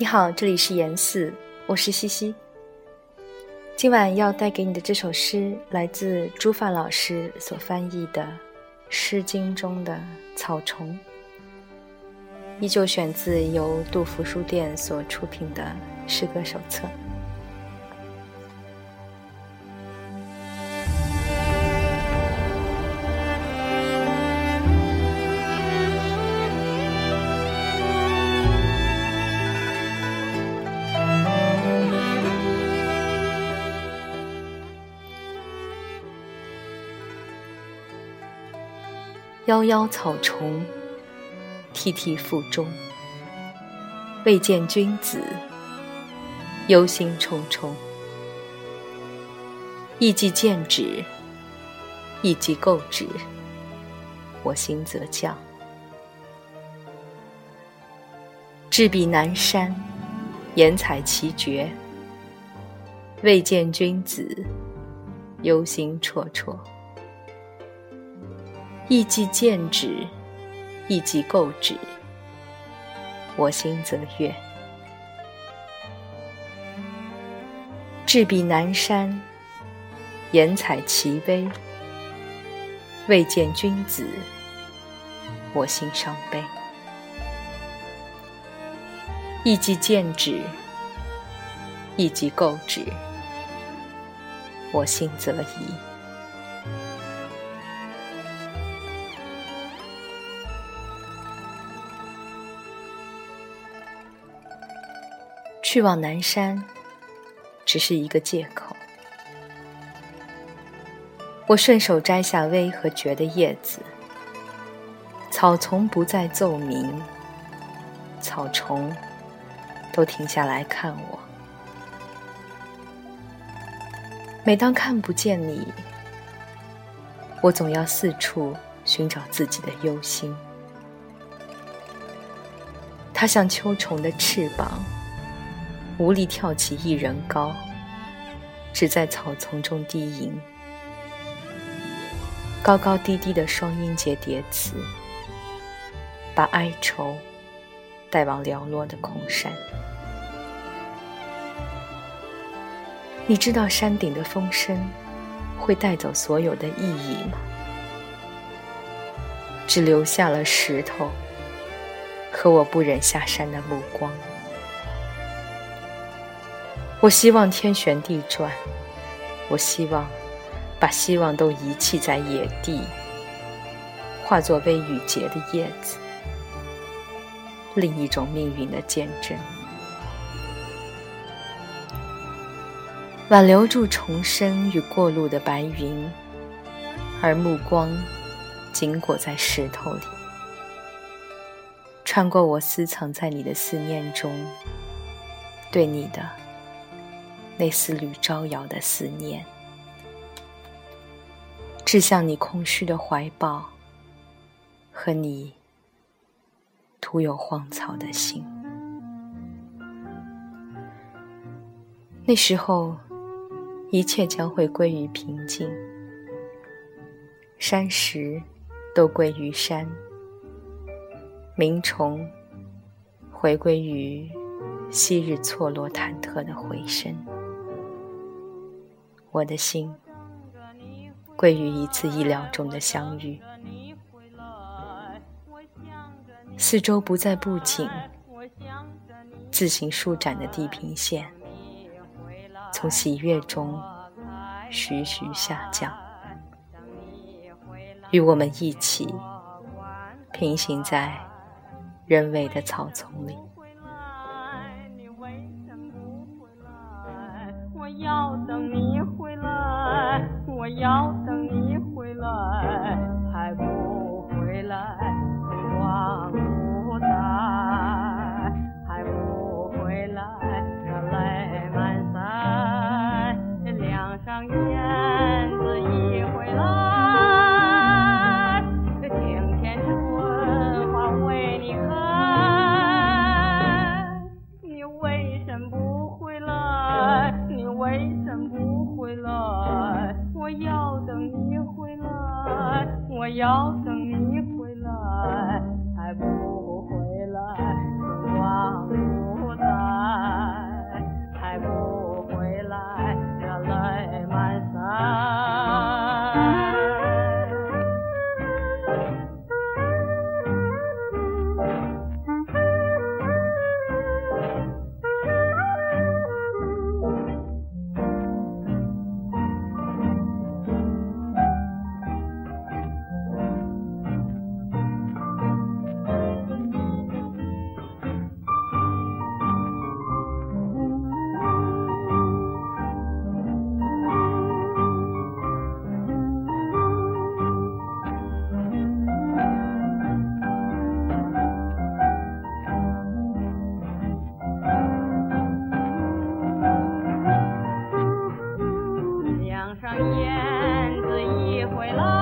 你好，这里是严四，我是西西。今晚要带给你的这首诗，来自朱范老师所翻译的《诗经》中的草虫，依旧选自由杜甫书店所出品的诗歌手册。夭夭草虫，涕涕腹中。未见君子，忧心忡忡。意既见止，意既构止，我心则降。至彼南山，言采其蕨。未见君子，忧心忡忡。意既见止，意既构止，我心则悦。至彼南山，言采其微。未见君子，我心伤悲。意既见止，意既构止，我心则怡。去往南山，只是一个借口。我顺手摘下薇和蕨的叶子，草丛不再奏鸣，草虫都停下来看我。每当看不见你，我总要四处寻找自己的忧心。它像秋虫的翅膀。无力跳起一人高，只在草丛中低吟。高高低低的双音节叠词，把哀愁带往寥落的空山。你知道山顶的风声会带走所有的意义吗？只留下了石头和我不忍下山的目光。我希望天旋地转，我希望把希望都遗弃在野地，化作被雨结的叶子，另一种命运的见证，挽留住重生与过路的白云，而目光紧裹在石头里，穿过我私藏在你的思念中，对你的。那丝缕招摇的思念，指向你空虚的怀抱和你徒有荒草的心。那时候，一切将会归于平静，山石都归于山，鸣虫回归于昔日错落忐忑的回声。我的心归于一次意料中的相遇，四周不再布景，自行舒展的地平线，从喜悦中徐徐下降，与我们一起平行在人为的草丛里。腰腰，等上燕子一回来